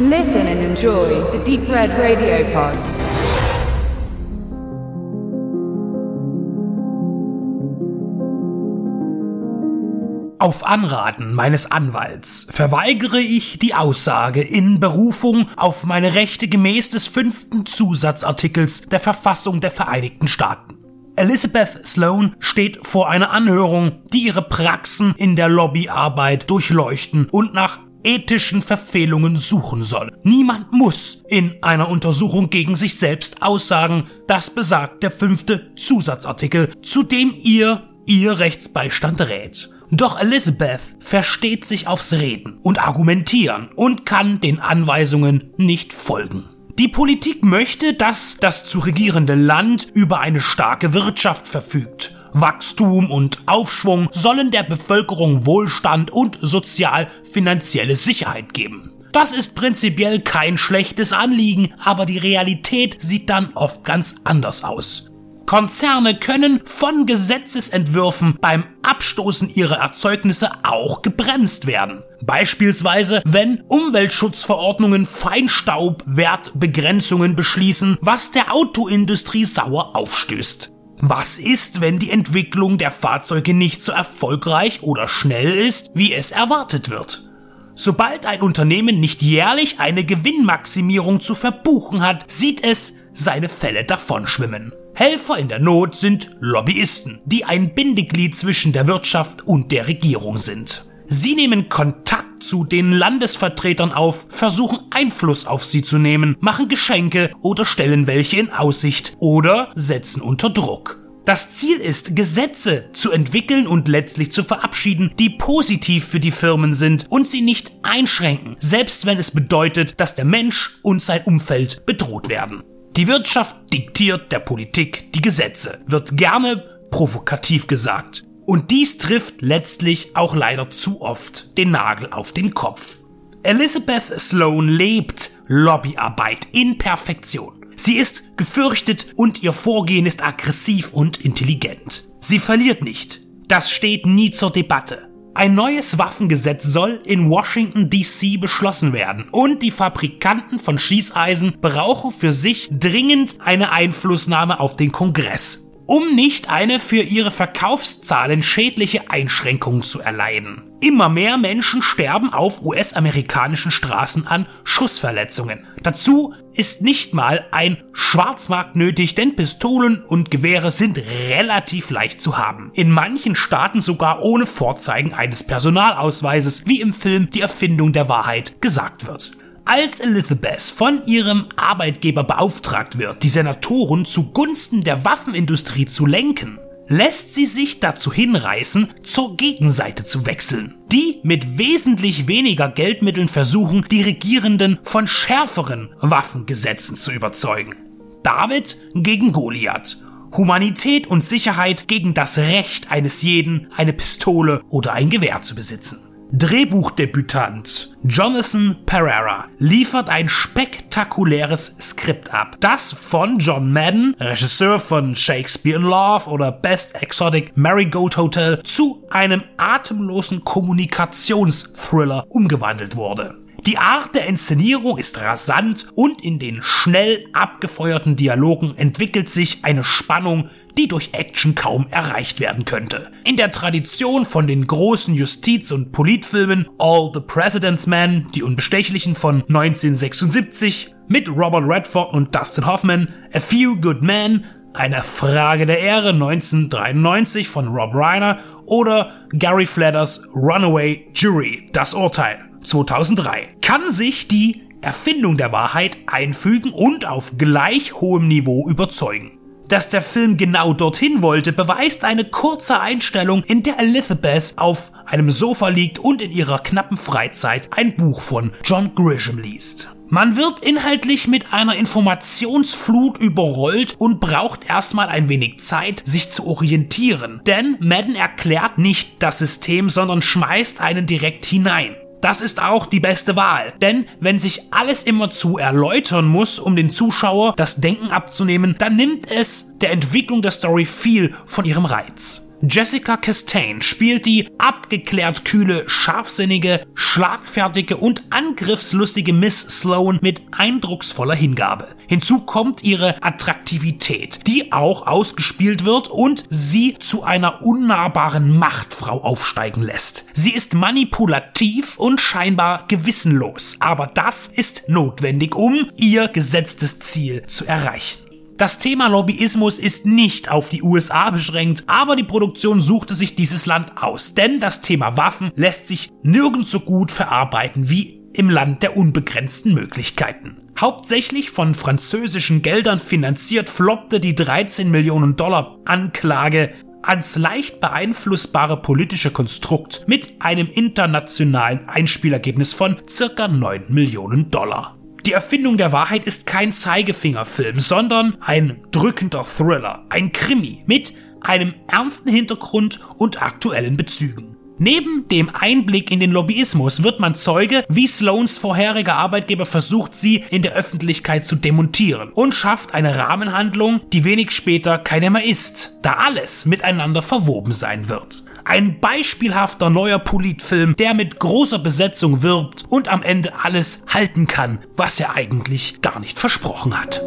Listen and enjoy the Deep Red Radio Pod. Auf Anraten meines Anwalts verweigere ich die Aussage in Berufung auf meine Rechte gemäß des fünften Zusatzartikels der Verfassung der Vereinigten Staaten. Elizabeth Sloan steht vor einer Anhörung, die ihre Praxen in der Lobbyarbeit durchleuchten und nach ethischen Verfehlungen suchen soll. Niemand muss in einer Untersuchung gegen sich selbst aussagen. Das besagt der fünfte Zusatzartikel, zu dem ihr ihr Rechtsbeistand rät. Doch Elizabeth versteht sich aufs Reden und Argumentieren und kann den Anweisungen nicht folgen. Die Politik möchte, dass das zu regierende Land über eine starke Wirtschaft verfügt. Wachstum und Aufschwung sollen der Bevölkerung Wohlstand und sozial-finanzielle Sicherheit geben. Das ist prinzipiell kein schlechtes Anliegen, aber die Realität sieht dann oft ganz anders aus. Konzerne können von Gesetzesentwürfen beim Abstoßen ihrer Erzeugnisse auch gebremst werden. Beispielsweise, wenn Umweltschutzverordnungen Feinstaubwertbegrenzungen beschließen, was der Autoindustrie sauer aufstößt. Was ist, wenn die Entwicklung der Fahrzeuge nicht so erfolgreich oder schnell ist, wie es erwartet wird? Sobald ein Unternehmen nicht jährlich eine Gewinnmaximierung zu verbuchen hat, sieht es seine Fälle davonschwimmen. Helfer in der Not sind Lobbyisten, die ein Bindeglied zwischen der Wirtschaft und der Regierung sind. Sie nehmen Kontakt zu den Landesvertretern auf, versuchen Einfluss auf sie zu nehmen, machen Geschenke oder stellen welche in Aussicht oder setzen unter Druck. Das Ziel ist, Gesetze zu entwickeln und letztlich zu verabschieden, die positiv für die Firmen sind und sie nicht einschränken, selbst wenn es bedeutet, dass der Mensch und sein Umfeld bedroht werden. Die Wirtschaft diktiert der Politik die Gesetze, wird gerne provokativ gesagt. Und dies trifft letztlich auch leider zu oft den Nagel auf den Kopf. Elizabeth Sloan lebt Lobbyarbeit in Perfektion. Sie ist gefürchtet und ihr Vorgehen ist aggressiv und intelligent. Sie verliert nicht. Das steht nie zur Debatte. Ein neues Waffengesetz soll in Washington DC beschlossen werden und die Fabrikanten von Schießeisen brauchen für sich dringend eine Einflussnahme auf den Kongress um nicht eine für ihre Verkaufszahlen schädliche Einschränkung zu erleiden. Immer mehr Menschen sterben auf US-amerikanischen Straßen an Schussverletzungen. Dazu ist nicht mal ein Schwarzmarkt nötig, denn Pistolen und Gewehre sind relativ leicht zu haben. In manchen Staaten sogar ohne Vorzeigen eines Personalausweises, wie im Film Die Erfindung der Wahrheit gesagt wird. Als Elizabeth von ihrem Arbeitgeber beauftragt wird, die Senatoren zugunsten der Waffenindustrie zu lenken, lässt sie sich dazu hinreißen, zur Gegenseite zu wechseln, die mit wesentlich weniger Geldmitteln versuchen, die Regierenden von schärferen Waffengesetzen zu überzeugen. David gegen Goliath. Humanität und Sicherheit gegen das Recht eines jeden, eine Pistole oder ein Gewehr zu besitzen. Drehbuchdebütant Jonathan Pereira liefert ein spektakuläres Skript ab, das von John Madden, Regisseur von Shakespeare in Love oder Best Exotic Marigold Hotel, zu einem atemlosen Kommunikationsthriller umgewandelt wurde. Die Art der Inszenierung ist rasant und in den schnell abgefeuerten Dialogen entwickelt sich eine Spannung, die durch Action kaum erreicht werden könnte. In der Tradition von den großen Justiz- und Politfilmen All the President's Men, die Unbestechlichen von 1976, mit Robert Redford und Dustin Hoffman, A Few Good Men, eine Frage der Ehre 1993 von Rob Reiner oder Gary Fladders Runaway Jury, das Urteil 2003, kann sich die Erfindung der Wahrheit einfügen und auf gleich hohem Niveau überzeugen. Dass der Film genau dorthin wollte, beweist eine kurze Einstellung, in der Elizabeth auf einem Sofa liegt und in ihrer knappen Freizeit ein Buch von John Grisham liest. Man wird inhaltlich mit einer Informationsflut überrollt und braucht erstmal ein wenig Zeit, sich zu orientieren. Denn Madden erklärt nicht das System, sondern schmeißt einen direkt hinein. Das ist auch die beste Wahl, denn wenn sich alles immer zu erläutern muss, um den Zuschauer das Denken abzunehmen, dann nimmt es der Entwicklung der Story viel von ihrem Reiz. Jessica Chastain spielt die abgeklärt kühle, scharfsinnige, schlagfertige und angriffslustige Miss Sloan mit eindrucksvoller Hingabe. Hinzu kommt ihre Attraktivität, die auch ausgespielt wird und sie zu einer unnahbaren Machtfrau aufsteigen lässt. Sie ist manipulativ und scheinbar gewissenlos, aber das ist notwendig, um ihr gesetztes Ziel zu erreichen. Das Thema Lobbyismus ist nicht auf die USA beschränkt, aber die Produktion suchte sich dieses Land aus, denn das Thema Waffen lässt sich nirgends so gut verarbeiten wie im Land der unbegrenzten Möglichkeiten. Hauptsächlich von französischen Geldern finanziert floppte die 13 Millionen Dollar Anklage ans leicht beeinflussbare politische Konstrukt mit einem internationalen Einspielergebnis von circa 9 Millionen Dollar. Die Erfindung der Wahrheit ist kein Zeigefingerfilm, sondern ein drückender Thriller, ein Krimi mit einem ernsten Hintergrund und aktuellen Bezügen. Neben dem Einblick in den Lobbyismus wird man Zeuge, wie Sloans vorheriger Arbeitgeber versucht, sie in der Öffentlichkeit zu demontieren und schafft eine Rahmenhandlung, die wenig später keine mehr ist, da alles miteinander verwoben sein wird. Ein beispielhafter neuer Politfilm, der mit großer Besetzung wirbt und am Ende alles halten kann, was er eigentlich gar nicht versprochen hat.